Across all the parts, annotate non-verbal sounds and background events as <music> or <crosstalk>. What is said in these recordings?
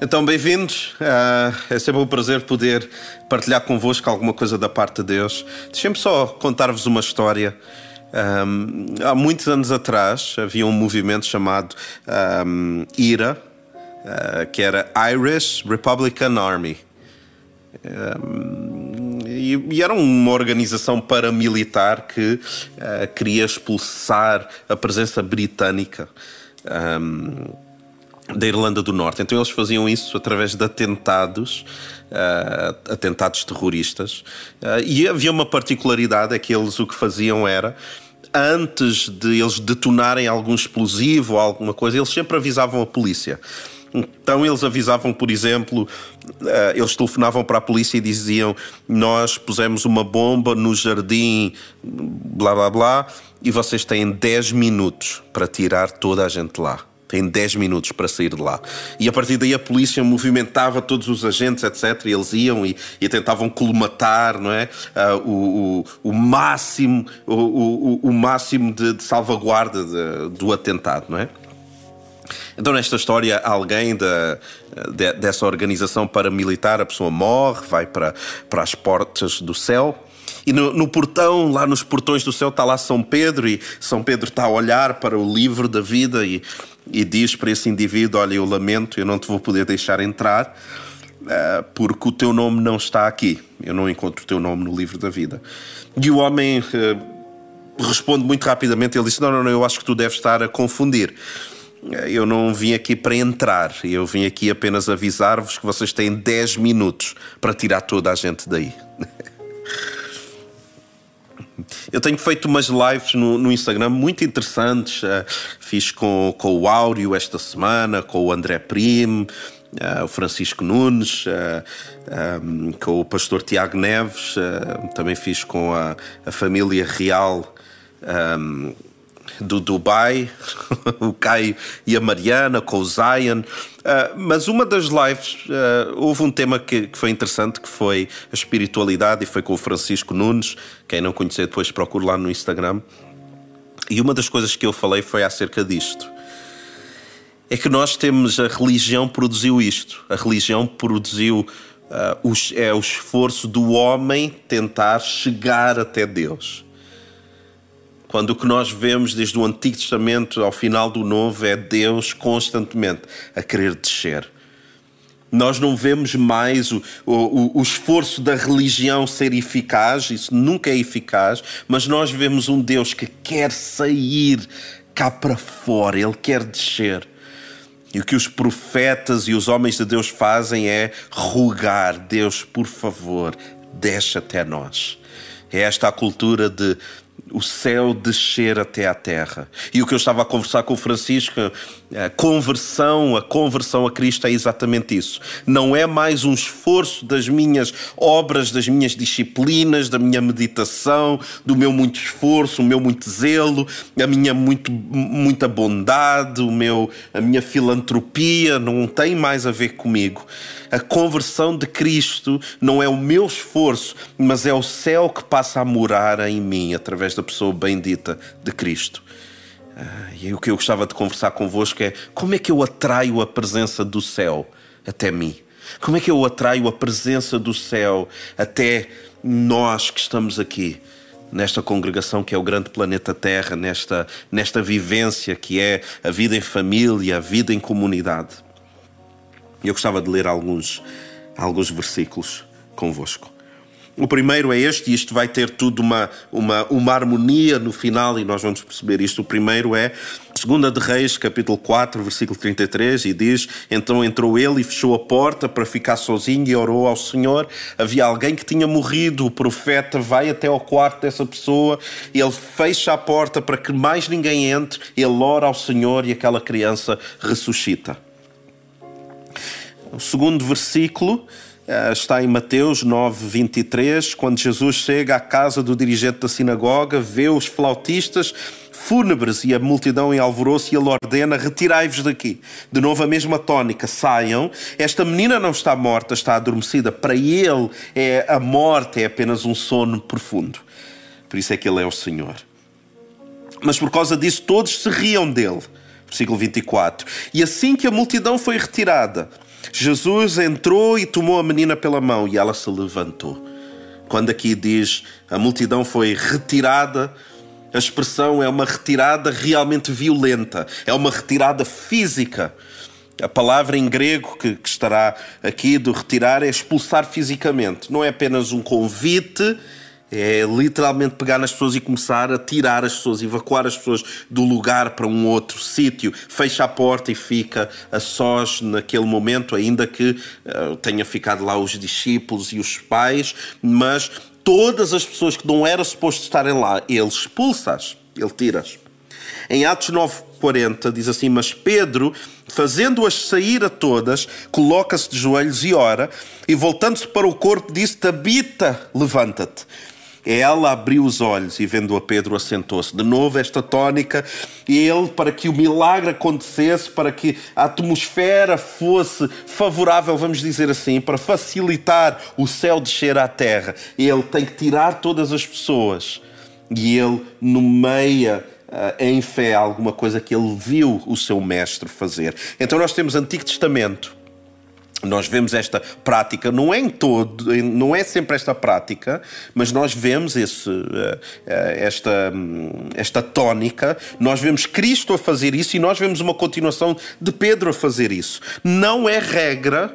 Então, bem-vindos. Uh, é sempre um prazer poder partilhar convosco alguma coisa da parte de Deus. Deixem-me só contar-vos uma história. Um, há muitos anos atrás havia um movimento chamado um, IRA, uh, que era Irish Republican Army. Um, e, e, era uma organização paramilitar que uh, queria expulsar a presença britânica da Irlanda do Norte. Então eles faziam isso através de atentados, uh, atentados terroristas. Uh, e havia uma particularidade, é que eles o que faziam era antes de eles detonarem algum explosivo ou alguma coisa, eles sempre avisavam a polícia. Então eles avisavam, por exemplo, uh, eles telefonavam para a polícia e diziam: Nós pusemos uma bomba no jardim, blá blá blá, e vocês têm 10 minutos para tirar toda a gente lá tem 10 minutos para sair de lá. E a partir daí a polícia movimentava todos os agentes, etc. E eles iam e, e tentavam colmatar não é? Uh, o, o, o, máximo, o, o, o máximo de, de salvaguarda de, do atentado. Não é? Então, nesta história, alguém da, de, dessa organização paramilitar, a pessoa morre, vai para, para as portas do céu. E no, no, portão, lá nos portões do céu, está lá São Pedro, e São Pedro está a olhar para o livro da vida e, e diz para esse indivíduo: Olha, eu lamento, eu não te vou poder deixar entrar, uh, porque o teu nome não está aqui. Eu não encontro o teu nome no livro da vida. E o homem uh, responde muito rapidamente: Ele diz: Não, não, não, eu acho que tu deves estar a confundir. Eh, eu não vim aqui para entrar, eu vim aqui apenas avisar-vos que vocês têm 10 minutos para tirar toda a gente daí. <laughs> Eu tenho feito umas lives no, no Instagram muito interessantes. Uh, fiz com, com o Áureo esta semana, com o André Primo, uh, o Francisco Nunes, uh, eh, um, com o pastor Tiago Neves. também fiz com a, a família real. Um, do Dubai, <laughs> o Caio e a Mariana, com o Zion. Uh, mas uma das lives, uh, houve um tema que, que, foi interessante, que foi a espiritualidade, e foi com o Francisco Nunes. Quem não conhecer, depois procure lá no Instagram. E uma das coisas que eu falei foi acerca disto. É que nós temos, a religião produziu isto. A religião produziu uh, os, é o esforço do homem tentar chegar até Deus. Quando o que nós vemos desde o Antigo Testamento ao final do Novo é Deus constantemente a querer descer. Nós não vemos mais o, o, o, esforço da religião ser eficaz, isso nunca é eficaz, mas nós vemos um Deus que quer sair cá para fora, ele quer descer. E o que os profetas e os homens de Deus fazem é rogar: Deus, por favor, desce até nós. É esta a cultura de o céu descer até à terra. E o que eu estava a conversar com o Francisco, a conversão, a conversão a Cristo é exatamente isso. Não é mais um esforço das minhas obras, das minhas disciplinas, da minha meditação, do meu muito esforço, o meu muito zelo, a minha muito, muita bondade, o meu, a minha filantropia, não tem mais a ver comigo. A conversão de Cristo não é o meu esforço, mas é o céu que passa a morar em mim através da pessoa bendita de Cristo. Ah, e o que eu gostava de conversar convosco é como é que eu atraio a presença do céu até mim? Como é que eu atraio a presença do céu até nós que estamos aqui? nesta congregação que é o grande planeta Terra, nesta, nesta vivência que é a vida em família, a vida em comunidade. Eu gostava de ler alguns, alguns versículos convosco. O primeiro é este, e isto vai ter tudo uma, uma, uma harmonia no final, e nós vamos perceber isto. O primeiro é 2 de Reis, capítulo 4, versículo 33, e diz: Então entrou ele e fechou a porta para ficar sozinho e orou ao Senhor. Havia alguém que tinha morrido, o profeta vai até ao quarto dessa pessoa, ele fecha a porta para que mais ninguém entre, ele ora ao Senhor e aquela criança ressuscita. O segundo versículo está em Mateus 9, 23, quando Jesus chega à casa do dirigente da sinagoga, vê os flautistas fúnebres e a multidão em alvoroço e ele ordena: retirai-vos daqui. De novo a mesma tónica, saiam. Esta menina não está morta, está adormecida. Para ele, é a morte é apenas um sono profundo. Por isso é que ele é o Senhor. Mas por causa disso, todos se riam dele. Versículo 24. E assim que a multidão foi retirada, Jesus entrou e tomou a menina pela mão e ela se levantou. Quando aqui diz a multidão foi retirada, a expressão é uma retirada realmente violenta, é uma retirada física. A palavra em grego que, que, estará aqui do retirar é expulsar fisicamente. Não é apenas um convite, é literalmente pegar nas pessoas e começar a tirar as pessoas, evacuar as pessoas do lugar para um outro sítio. Fecha a porta e fica a sós naquele momento, ainda que uh, tenha ficado lá os discípulos e os pais, mas todas as pessoas que não era suposto estarem lá, ele expulsa-as, ele tira-as. Em Atos 9,40 diz assim: Mas Pedro, fazendo-as sair a todas, coloca-se de joelhos e ora, e voltando-se para o corpo, disse: Tabita, levanta-te. Ela abriu os olhos e, vendo a Pedro, assentou-se. De novo, esta tónica, ele, para que o milagre acontecesse, para que a atmosfera fosse favorável, vamos dizer assim, para facilitar o céu descer à terra, ele tem que tirar todas as pessoas e ele nomeia uh, em fé alguma coisa que ele viu o seu mestre fazer. Então nós temos Antigo Testamento. Nós vemos esta prática, não é em todo, não é sempre esta prática, mas nós vemos esse, uh, esta, um, esta tónica, nós vemos Cristo a fazer isso e nós vemos uma continuação de Pedro a fazer isso. Não é regra,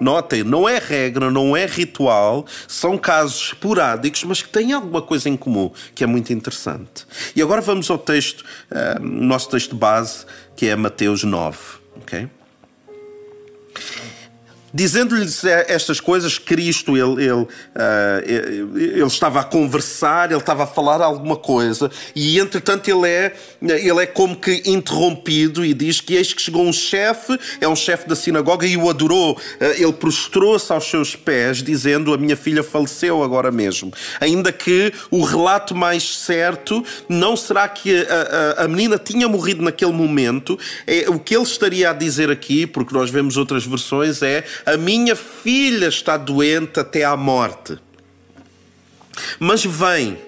Notem, não é regra, não é ritual, são casos esporádicos, mas que têm alguma coisa em comum, que é muito interessante. E agora vamos ao texto, uh, nosso texto base, que é Mateus 9, ok? Dizendo-lhes estas coisas, Cristo, ele, ele, uh, ele, estava a conversar, ele estava a falar alguma coisa, e entretanto ele é, ele é como que interrompido e diz que eis que chegou um chefe, é um chefe da sinagoga, e o adorou. Uh, ele prostrou-se aos seus pés, dizendo: A minha filha faleceu agora mesmo. Ainda que o relato mais certo não será que a, a, a menina tinha morrido naquele momento, é, o que ele estaria a dizer aqui, porque nós vemos outras versões, é a minha filha está doente até à morte. Mas vem,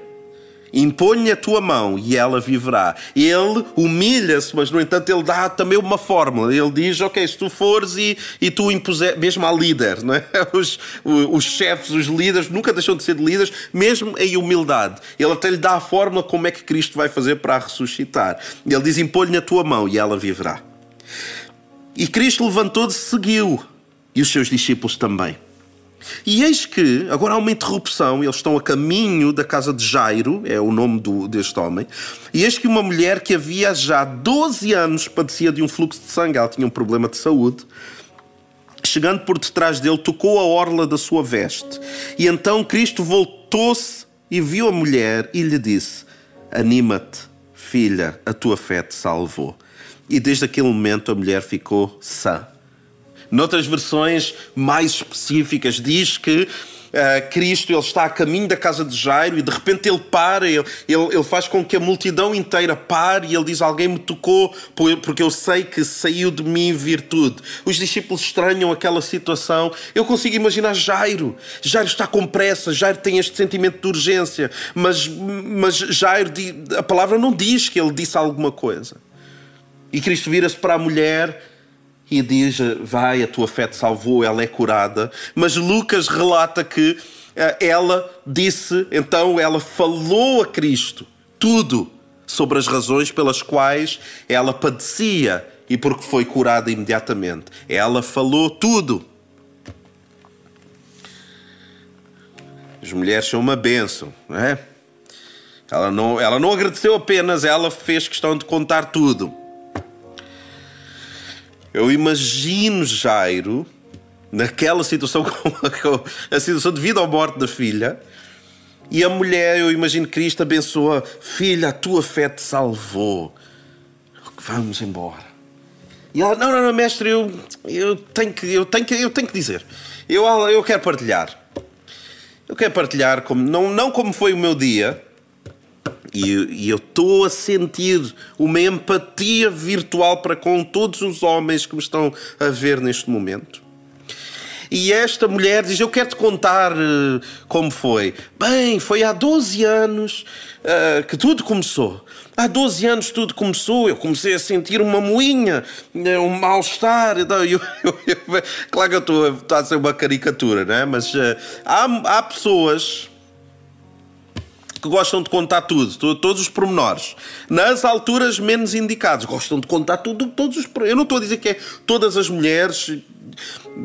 impõe a tua mão e ela viverá. Ele humilha-se, mas no entanto ele dá também uma fórmula. Ele diz: Ok, se tu fores e, e tu impuser, mesmo ao líder, não é? <laughs> os, os chefes, os líderes, nunca deixam de ser líderes, mesmo em humildade. Ele até lhe dá a fórmula como é que Cristo vai fazer para a ressuscitar. Ele diz: Impõe-lhe a tua mão e ela viverá. E Cristo levantou-se e seguiu e os seus discípulos também. E eis que, agora há uma interrupção, eles estão a caminho da casa de Jairo, é o nome do, deste homem, e eis que uma mulher que havia já 12 anos padecia de um fluxo de sangue, ela tinha um problema de saúde, chegando por detrás dele, tocou a orla da sua veste. E então Cristo voltou-se e viu a mulher e lhe disse: Anima-te, filha, a tua fé te salvou. E desde aquele momento a mulher ficou sã. Noutras versões mais específicas, diz que Uh, Cristo ele está a caminho da casa de Jairo e de repente ele para, ele, ele, ele, faz com que a multidão inteira pare e ele diz: Alguém me tocou, porque eu sei que saiu de mim virtude. Os discípulos estranham aquela situação. Eu consigo imaginar Jairo. Jairo está com pressa, Jairo tem este sentimento de urgência, mas, mas Jairo, a palavra não diz que ele disse alguma coisa. E Cristo vira-se para a mulher e diz: Vai, a tua fé te salvou, ela é curada. Mas Lucas relata que eh, ela disse, então ela falou a Cristo tudo sobre as razões pelas quais ela padecia e porque foi curada imediatamente. Ela falou tudo. As mulheres são uma bênção, não é? Ela não, ela não agradeceu apenas, ela fez questão de contar tudo. Eu imagino Jairo naquela situação, <laughs> com a situação de vida ou morte da filha, e a mulher, eu imagino Cristo abençoa, filha, a tua fé te salvou. Vamos embora. E ela, não, não, não, mestre, eu, eu, tenho que, eu, tenho que, eu tenho que dizer. Eu, eu quero partilhar. Eu quero partilhar, como, não, não como foi o meu dia, e, e eu estou a sentir uma empatia virtual para com todos os homens que me estão a ver neste momento. E esta mulher diz: Eu quero te contar uh, como foi. Bem, foi há 12 anos uh, que tudo começou. Há 12 anos tudo começou, eu comecei a sentir uma moinha, eh, um mal-estar. <laughs> Claro que eu estou, a ser uma caricatura, não é? mas uh, há, há pessoas que gostam de contar tudo, todos os pormenores. Nas alturas menos indicadas, gostam de contar tudo, todos os Eu não estou a dizer que é todas as mulheres.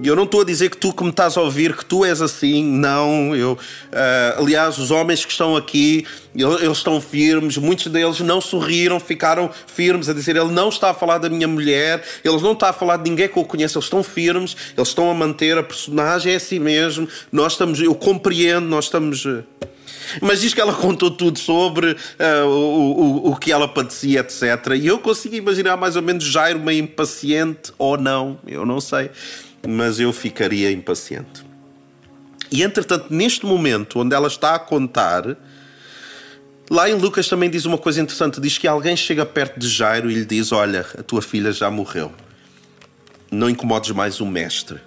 Eu não estou a dizer que tu que me estás a ouvir que tu és assim, não. Eu, uh, aliás, os homens que estão aqui, eles estão firmes. Muitos deles não sorriram, ficaram firmes a dizer ele não está a falar da minha mulher, ele não está a falar de ninguém que eu conheço. Eles estão firmes, eles estão a manter a personagem é assim mesmo. Nós estamos, eu compreendo, nós estamos. Mas diz que ela contou tudo sobre uh, o, o, o que ela padecia, etc. E eu consigo imaginar mais ou menos Jairo meio impaciente ou não, eu não sei, mas eu ficaria impaciente. E entretanto, neste momento onde ela está a contar, lá em Lucas também diz uma coisa interessante: diz que alguém chega perto de Jairo e lhe diz: Olha, a tua filha já morreu, não incomodes mais o mestre.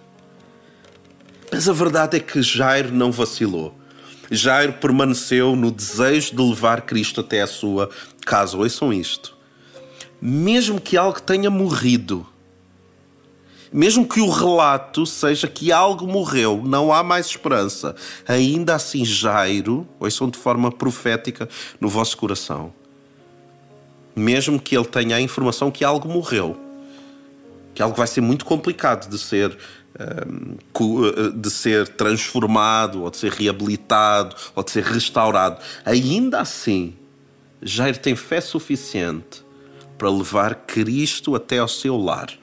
Mas a verdade é que Jairo não vacilou. Jairo permaneceu no desejo de levar Cristo até a sua casa. Ouçam isto. Mesmo que algo tenha morrido, mesmo que o relato seja que algo morreu, não há mais esperança, ainda assim Jairo, ouçam de forma profética no vosso coração, mesmo que ele tenha a informação que algo morreu, que algo vai ser muito complicado de ser de ser transformado, ou de ser reabilitado, ou de ser restaurado. Ainda assim, Jair tem fé suficiente para levar Cristo até ao seu lar.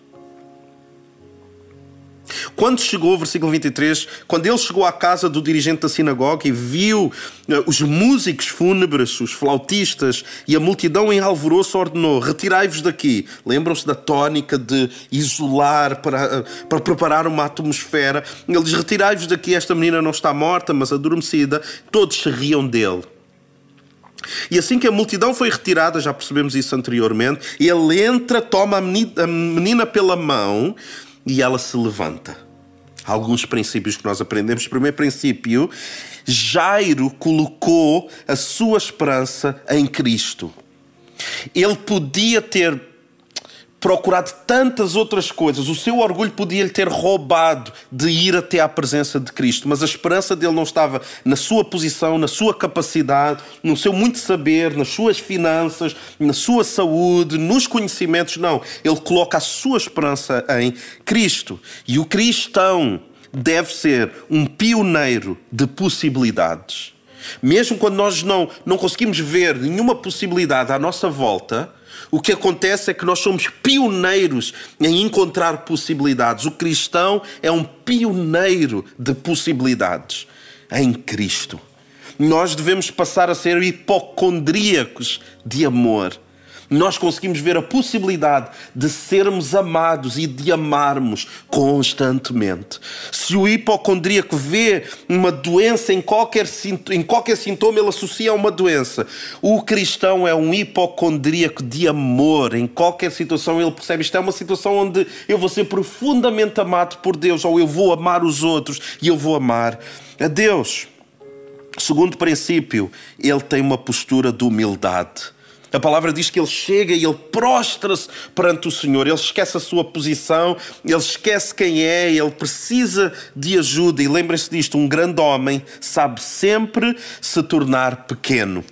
Quando chegou, versículo 23, quando ele chegou à casa do dirigente da sinagoga e viu uh, os músicos fúnebres, os flautistas e a multidão em alvoroço, ordenou: Retirai-vos daqui. Lembram-se da tónica de isolar para, uh, para preparar uma atmosfera. Ele diz: Retirai-vos daqui, esta menina não está morta, mas adormecida. Todos se riam dele. E assim que a multidão foi retirada, já percebemos isso anteriormente, ele entra, toma a menina pela mão e ela se levanta. Alguns princípios que nós aprendemos. Primeiro princípio, Jairo colocou a sua esperança em Cristo. Ele podia ter procurado tantas outras coisas. O seu orgulho podia lhe ter roubado de ir até à presença de Cristo, mas a esperança dele não estava na sua posição, na sua capacidade, no seu muito saber, nas suas finanças, na sua saúde, nos conhecimentos. Não. Ele coloca a sua esperança em Cristo. E o cristão deve ser um pioneiro de possibilidades. Mesmo quando nós não, não conseguimos ver nenhuma possibilidade à nossa volta, o que acontece é que nós somos pioneiros em encontrar possibilidades. O cristão é um pioneiro de possibilidades em Cristo. Nós devemos passar a ser hipocondríacos de amor nós conseguimos ver a possibilidade de sermos amados e de amarmos constantemente. Se o hipocondríaco vê uma doença em qualquer, em qualquer sintoma, ele associa a uma doença. O cristão é um hipocondríaco de amor. Em qualquer situação, ele percebe isto é uma situação onde eu vou ser profundamente amado por Deus, ou eu vou amar os outros e eu vou amar a Deus. Segundo princípio, ele tem uma postura de humildade. A palavra diz que ele chega e ele prostra-se perante o Senhor. Ele esquece a sua posição, ele esquece quem é, ele precisa de ajuda. E lembrem-se disto: um grande homem sabe sempre se tornar pequeno.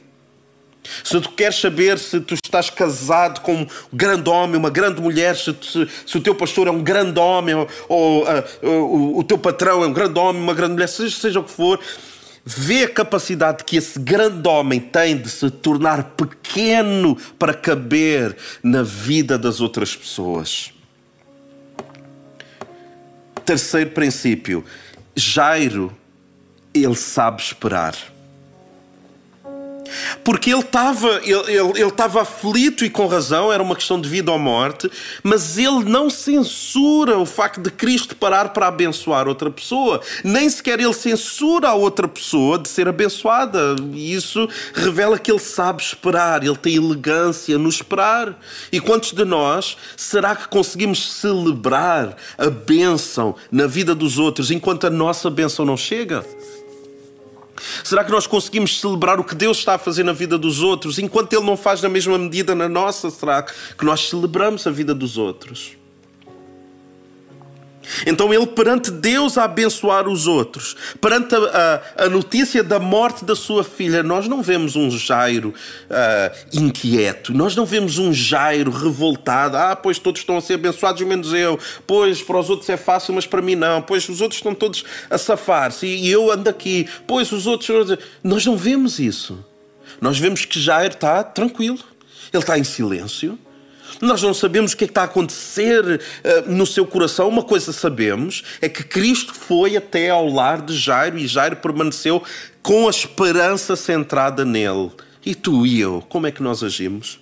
Se tu queres saber se tu estás casado com um grande homem, uma grande mulher, se, se, se o teu pastor é um grande homem, ou, ou uh, o, o, teu patrão é um grande homem, uma grande mulher, seja, seja o que for, vê a capacidade que esse grande homem tem de se tornar pequeno para caber na vida das outras pessoas. Terceiro princípio, Jairo, ele sabe esperar. Porque ele estava ele, ele, ele aflito e com razão, era uma questão de vida ou morte, mas ele não censura o facto de Cristo parar para abençoar outra pessoa, nem sequer ele censura a outra pessoa de ser abençoada. E isso revela que ele sabe esperar, ele tem elegância no esperar. E quantos de nós será que conseguimos celebrar a bênção na vida dos outros enquanto a nossa bênção não chega? Será que nós conseguimos celebrar o que Deus está a fazer na vida dos outros enquanto Ele não faz na mesma medida na nossa? Será que nós celebramos a vida dos outros? Então ele, perante Deus, a abençoar os outros, perante a, a, a notícia da morte da sua filha, nós não vemos um Jairo uh, inquieto, nós não vemos um Jairo revoltado. Ah, pois todos estão a ser abençoados, menos eu. Pois para os outros é fácil, mas para mim não. Pois os outros estão todos a safar-se e eu ando aqui. Pois os outros. Nós não vemos isso. Nós vemos que Jairo está tranquilo, ele está em silêncio. Nós não sabemos o que, é que está a acontecer uh, no seu coração. Uma coisa sabemos é que Cristo foi até ao lar de Jairo e Jairo permaneceu com a esperança centrada nele. E tu e eu, como é que nós agimos?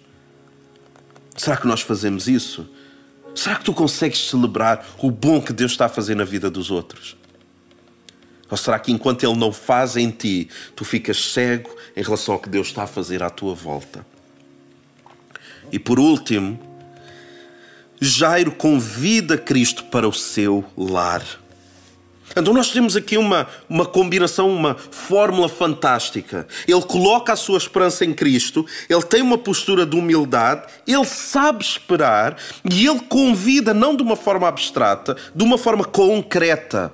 Será que nós fazemos isso? Será que tu consegues celebrar o bom que Deus está a fazer na vida dos outros? Ou será que enquanto Ele não faz em ti, tu ficas cego em relação ao que Deus está a fazer à tua volta? E por último, Jairo convida Cristo para o seu lar. Então nós temos aqui uma, uma combinação, uma fórmula fantástica. Ele coloca a sua esperança em Cristo, ele tem uma postura de humildade, ele sabe esperar e ele convida não de uma forma abstrata, de uma forma concreta.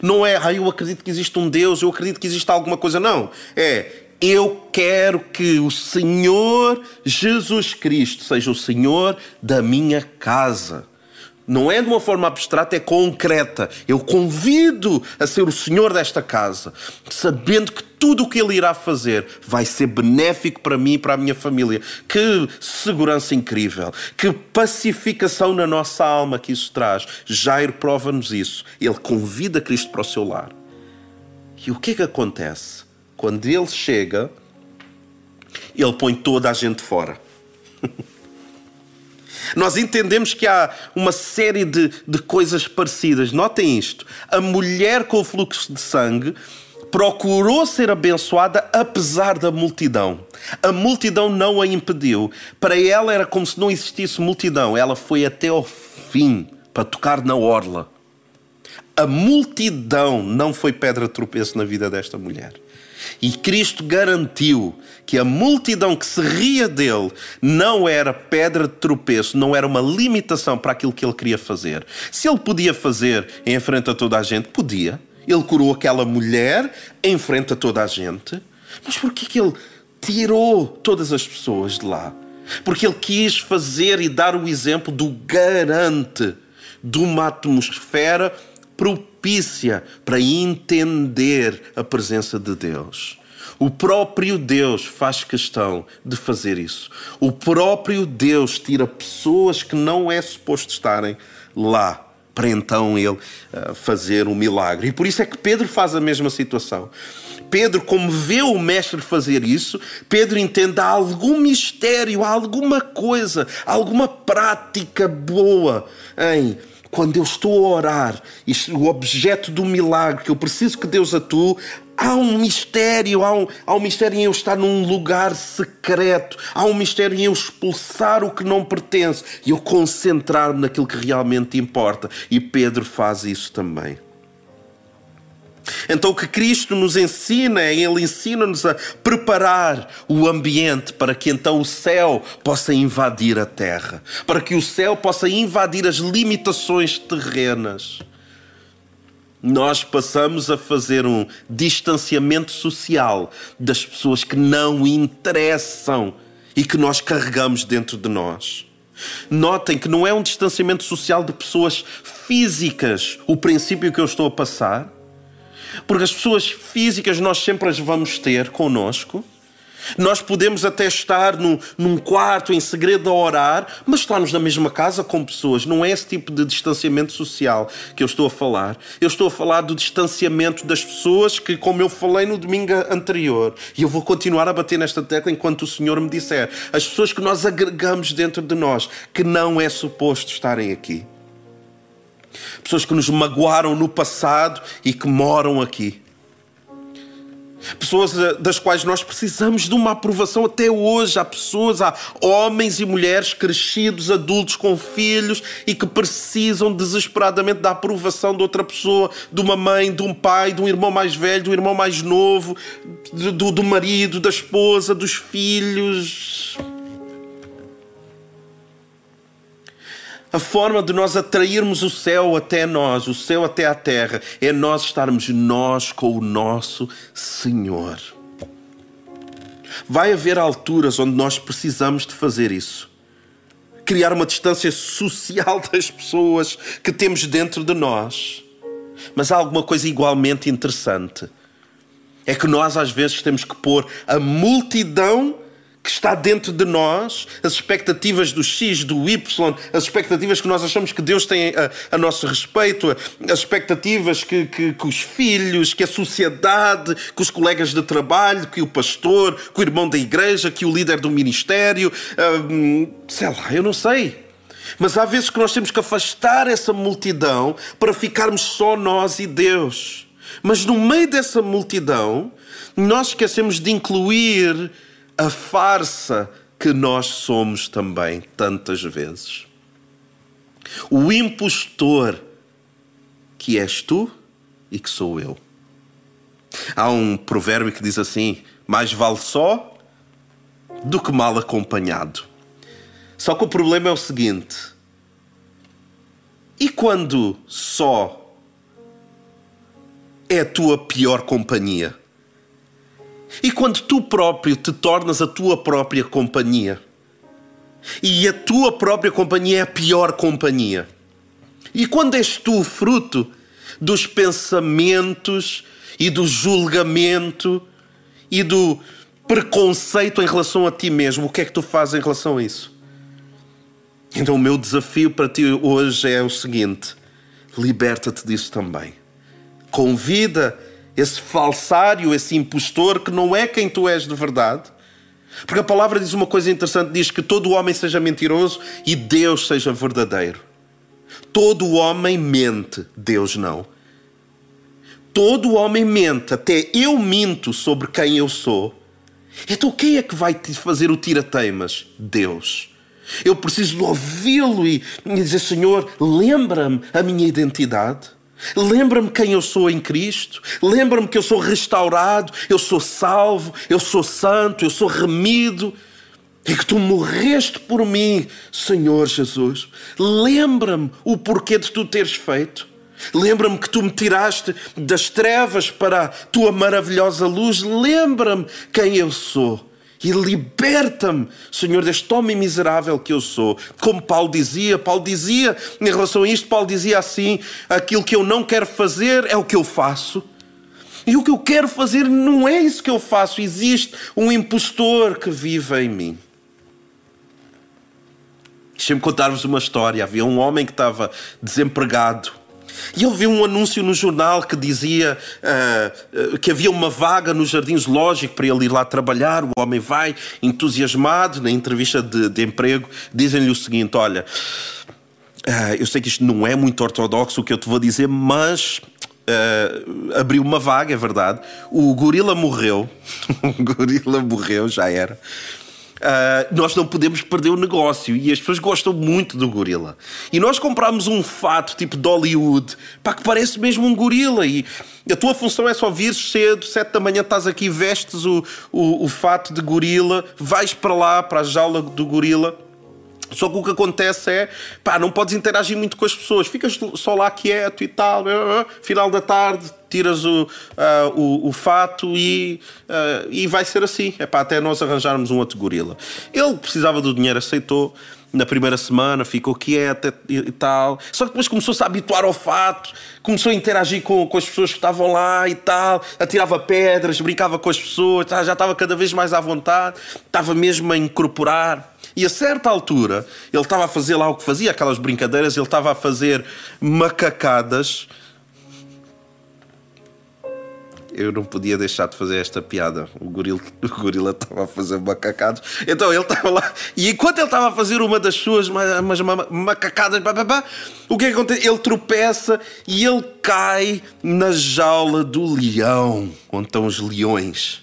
Não é, ah, eu acredito que existe um Deus, eu acredito que existe alguma coisa. Não. É, eu quero que o Senhor Jesus Cristo seja o Senhor da minha casa. Não é de uma forma abstrata, é concreta. Eu convido a ser o Senhor desta casa, sabendo que tudo o que Ele irá fazer vai ser benéfico para mim e para a minha família. Que segurança incrível, que pacificação na nossa alma que isso traz. Jairo prova-nos isso. Ele convida Cristo para o seu lar. E o que é que acontece? Quando ele chega, ele põe toda a gente fora. <laughs> Nós entendemos que há uma série de, de coisas parecidas. Notem isto: a mulher com o fluxo de sangue procurou ser abençoada apesar da multidão. A multidão não a impediu. Para ela era como se não existisse multidão. Ela foi até ao fim para tocar na orla. A multidão não foi pedra de tropeço na vida desta mulher. E Cristo garantiu que a multidão que se ria dele não era pedra de tropeço, não era uma limitação para aquilo que ele queria fazer. Se ele podia fazer em frente a toda a gente, podia. Ele curou aquela mulher em frente a toda a gente. Mas por que ele tirou todas as pessoas de lá? Porque ele quis fazer e dar o exemplo do garante de uma atmosfera propícia para entender a presença de Deus. O próprio Deus faz questão de fazer isso. O próprio Deus tira pessoas que não é suposto estarem lá para então ele uh, fazer um milagre. E por isso é que Pedro faz a mesma situação. Pedro, como vê o mestre fazer isso, Pedro entende há algum mistério, há alguma coisa, alguma prática boa em quando eu estou a orar, o objeto do milagre, que eu preciso que Deus atue, há um mistério, há um, há um mistério em eu estar num lugar secreto, há um mistério em eu expulsar o que não pertence e eu concentrar-me naquilo que realmente importa. E Pedro faz isso também. Então, o que Cristo nos ensina é Ele ensina-nos a preparar o ambiente para que então o céu possa invadir a terra, para que o céu possa invadir as limitações terrenas. Nós passamos a fazer um distanciamento social das pessoas que não interessam e que nós carregamos dentro de nós. Notem que não é um distanciamento social de pessoas físicas, o princípio que eu estou a passar, porque as pessoas físicas nós sempre as vamos ter connosco, Nós podemos até estar num, num, quarto em segredo a orar, mas estarmos na mesma casa com pessoas. Não é esse tipo de distanciamento social que eu estou a falar. Eu estou a falar do distanciamento das pessoas que, como eu falei no domingo anterior, e eu vou continuar a bater nesta tecla enquanto o Senhor me disser, as pessoas que nós agregamos dentro de nós, que não é suposto estarem aqui. Pessoas que nos magoaram no passado e que moram aqui pessoas eh, das quais nós precisamos de uma aprovação até hoje. Há pessoas, há homens e mulheres crescidos, adultos com filhos e que precisam desesperadamente da aprovação de outra pessoa, de uma mãe, de um pai, de um irmão mais velho, de um irmão mais novo, do, do marido, da esposa, dos filhos. A forma de nós atrairmos o céu até nós, o céu até a terra, é nós estarmos nós com o nosso Senhor. Vai haver alturas onde nós precisamos de fazer isso. Criar uma distância social <laughs> das pessoas que temos dentro de nós. Mas há alguma coisa igualmente interessante. É que nós às vezes temos que pôr a multidão que está dentro de nós, as expectativas do X, do Y, as expectativas que nós achamos que Deus tem a, a nosso respeito, as expectativas que, que, que, os filhos, que a sociedade, que os colegas de trabalho, que o pastor, que o irmão da igreja, que o líder do ministério, hum, sei lá, eu não sei. Mas há vezes que nós temos que afastar essa multidão para ficarmos só nós e Deus. Mas no meio dessa multidão, nós esquecemos de incluir a farsa que nós somos também, tantas vezes. O impostor que és tu e que sou eu. Há um provérbio que diz assim: mais vale só do que mal acompanhado. Só que o problema é o seguinte: e quando só é a tua pior companhia? E quando tu próprio te tornas a tua própria companhia, e a tua própria companhia é a pior companhia, e quando és tu fruto dos pensamentos e do julgamento e do preconceito em relação a ti mesmo, o que é que tu fazes em relação a isso? Então, o meu desafio para ti hoje é o seguinte: liberta-te disso também. Convida esse falsário, esse impostor que não é quem tu és de verdade. Porque a palavra diz uma coisa interessante: diz que todo homem seja mentiroso e Deus seja verdadeiro. Todo homem mente, Deus não. Todo homem mente, até eu minto sobre quem eu sou. Então quem é que vai te fazer o tira-teimas? Deus. Eu preciso de ouvi-lo e dizer: Senhor, lembra-me a minha identidade. Lembra-me quem eu sou em Cristo. Lembra-me que eu sou restaurado, eu sou salvo, eu sou santo, eu sou remido. E que tu morreste por mim, Senhor Jesus. Lembra-me o porquê de tu teres feito. Lembra-me que tu me tiraste das trevas para a tua maravilhosa luz. Lembra-me quem eu sou e liberta-me, Senhor, deste homem miserável que eu sou. Como Paulo dizia, Paulo dizia em relação a isto, Paulo dizia assim: aquilo que eu não quero fazer é o que eu faço. E o que eu quero fazer não é isso que eu faço. Existe um impostor que vive em mim. Deixem-me contar-vos uma história. Havia um homem que estava desempregado e eu vi um anúncio no jornal que dizia uh, uh, que havia uma vaga no Jardim Zoológico para ele ir lá trabalhar. O homem vai, entusiasmado, na entrevista de, de emprego, dizem-lhe o seguinte: Olha, uh, eu sei que isto não é muito ortodoxo o que eu te vou dizer, mas Uh, abriu uma vaga, é verdade. O gorila morreu. <laughs> o gorila morreu, já era. Uh, nós não podemos perder o negócio e as pessoas gostam muito do gorila. E nós compramos um fato tipo de Hollywood, para que parece mesmo um gorila. E a tua função é só vir cedo, sete da manhã estás aqui, vestes o, o, o fato de gorila, vais para lá, para a jaula do gorila Só que o que acontece é, pá, não podes interagir muito com as pessoas, ficas só lá quieto e tal, final da tarde, tiras o, uh, o, o, fato e, uh, e vai ser assim, é pá, até nós arranjarmos um outro gorila. Ele precisava do dinheiro, aceitou, na primeira semana ficou quieto e, tal. Só que depois começou-se a habituar ao fato, começou a interagir com, com as pessoas que estavam lá e tal, atirava pedras, brincava com as pessoas, já estava cada vez mais à vontade, estava mesmo a incorporar. E a certa altura, ele estava a fazer lá o que fazia, aquelas brincadeiras, ele estava a fazer macacadas eu não podia deixar de fazer esta piada. O gorila, o gorila estava a fazer macacados. Então ele estava lá. E enquanto ele estava a fazer uma das suas umas macacadas, o que é que acontece? Ele tropeça e ele cai na jaula do leão, onde estão os leões.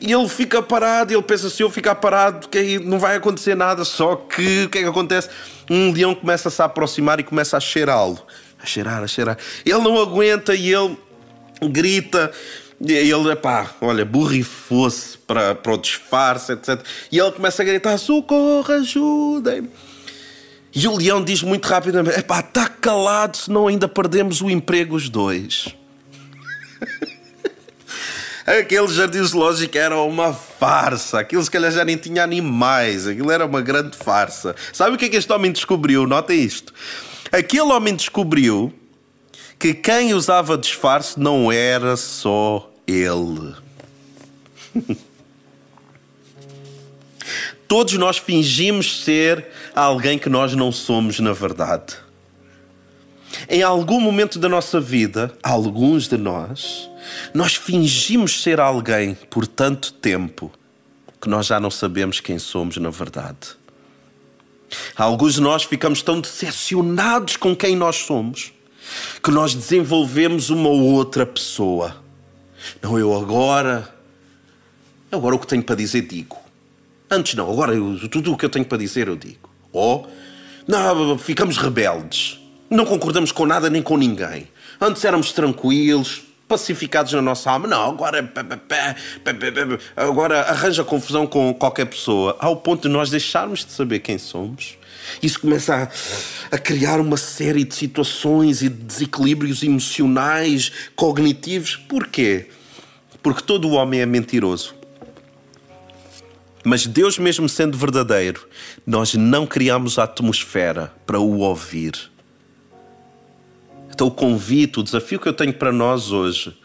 E ele fica parado, ele pensa: se eu ficar parado, que não vai acontecer nada. Só que o que é que acontece? Um leão começa a se aproximar e começa a cheirá-lo. A cheirar, a cheirar. Ele não aguenta e ele grita. E ele, pá, olha, borrifou-se para, para o disfarce, etc. E ele começa a gritar: socorro, ajudem-me. E o leão diz muito rapidamente: é pá, está calado, senão ainda perdemos o emprego os dois. <laughs> Aquele jardim zoológico era uma farsa. Aquilo se calhar já nem tinha animais. Aquilo era uma grande farsa. Sabe o que é que este homem descobriu? Nota isto. Aquele homem descobriu que quem usava disfarce não era só ele. <laughs> Todos nós fingimos ser alguém que nós não somos na verdade. Em algum momento da nossa vida, alguns de nós, nós fingimos ser alguém por tanto tempo que nós já não sabemos quem somos na verdade. Alguns de nós ficamos tão decepcionados com quem nós somos que nós desenvolvemos uma outra pessoa. Não, eu agora. Agora o que tenho para dizer, digo. Antes não, agora eu, tudo o que eu tenho para dizer, eu digo. Ou, oh, não, ficamos rebeldes. Não concordamos com nada nem com ninguém. Antes éramos tranquilos, pacificados na nossa alma. Não, agora. Agora arranja confusão com qualquer pessoa, ao ponto de nós deixarmos de saber quem somos isso começa a, a, criar uma série de situações e de desequilíbrios emocionais, cognitivos. Porquê? Porque todo o homem é mentiroso. Mas Deus, mesmo sendo verdadeiro, nós não criamos a atmosfera para o ouvir. Então, o convite, o desafio que eu tenho para nós hoje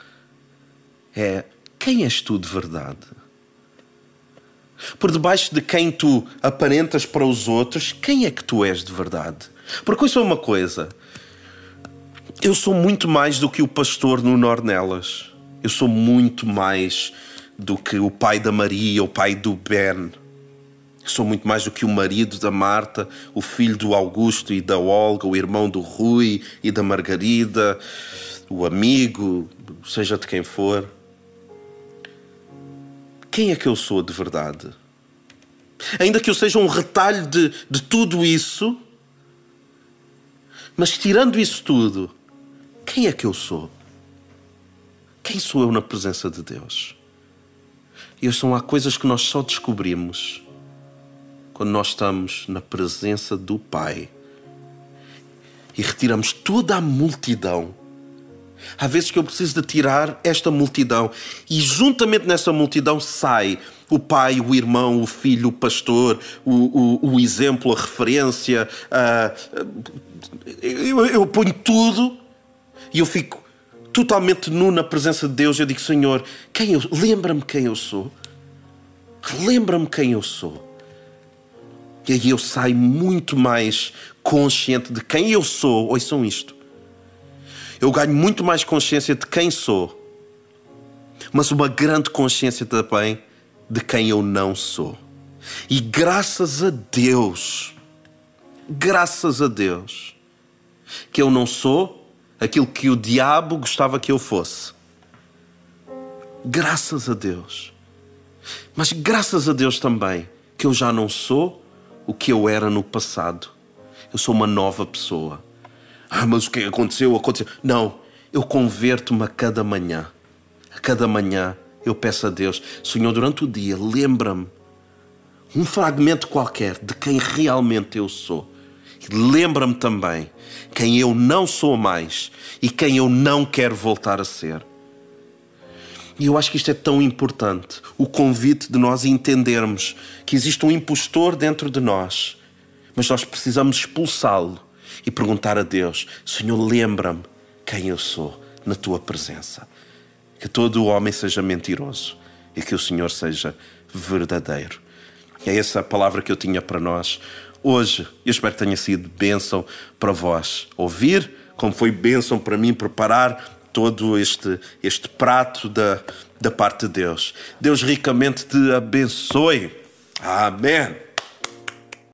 é: quem és tu de verdade? Por debaixo de quem tu aparentas para os outros, quem é que tu és de verdade? Porque isso é uma coisa. Eu sou muito mais do que o pastor no Nornelas. Eu sou muito mais do que o pai da Maria, o pai do Ben. Eu sou muito mais do que o marido da Marta, o filho do Augusto e da Olga, o irmão do Rui e da Margarida, o amigo, seja de quem for. Quem é que eu sou de verdade? Ainda que eu seja um retalho de, de tudo isso, mas tirando isso tudo, quem é que eu sou? Quem sou eu na presença de Deus? E são há coisas que nós só descobrimos quando nós estamos na presença do Pai e retiramos toda a multidão Há vezes que eu preciso de tirar esta multidão e juntamente nessa multidão sai o pai, o irmão, o filho, o pastor, o, o, o exemplo, a referência. Uh, eu, eu ponho tudo e eu fico totalmente nu na presença de Deus. Eu digo, Senhor, quem eu lembra-me quem eu sou. Lembra-me quem eu sou. E aí eu saio muito mais consciente de quem eu sou. Ouçam isto eu ganho muito mais consciência de quem sou, mas uma grande consciência também de quem eu não sou. E graças a Deus, graças a Deus, que eu não sou aquilo que o diabo gostava que eu fosse. Graças a Deus. Mas graças a Deus também que eu já não sou o que eu era no passado. Eu sou uma nova pessoa. Ah, mas o que aconteceu? Aconteceu. Não, eu converto-me a cada manhã. A cada manhã eu peço a Deus, Senhor, durante o dia, lembra-me um fragmento qualquer de quem realmente eu sou. Lembra-me também quem eu não sou mais e quem eu não quero voltar a ser. E eu acho que isto é tão importante, o convite de nós entendermos que existe um impostor dentro de nós, mas nós precisamos expulsá-lo e perguntar a Deus: Senhor, lembra-me quem eu sou na tua presença. Que todo o homem seja mentiroso e que o Senhor seja verdadeiro. É essa a palavra que eu tinha para nós hoje. Eu espero que tenha sido bênção para vós. Ouvir, como foi bênção para mim preparar todo este, este prato da, da parte de Deus. Deus ricamente te abençoe. Amém.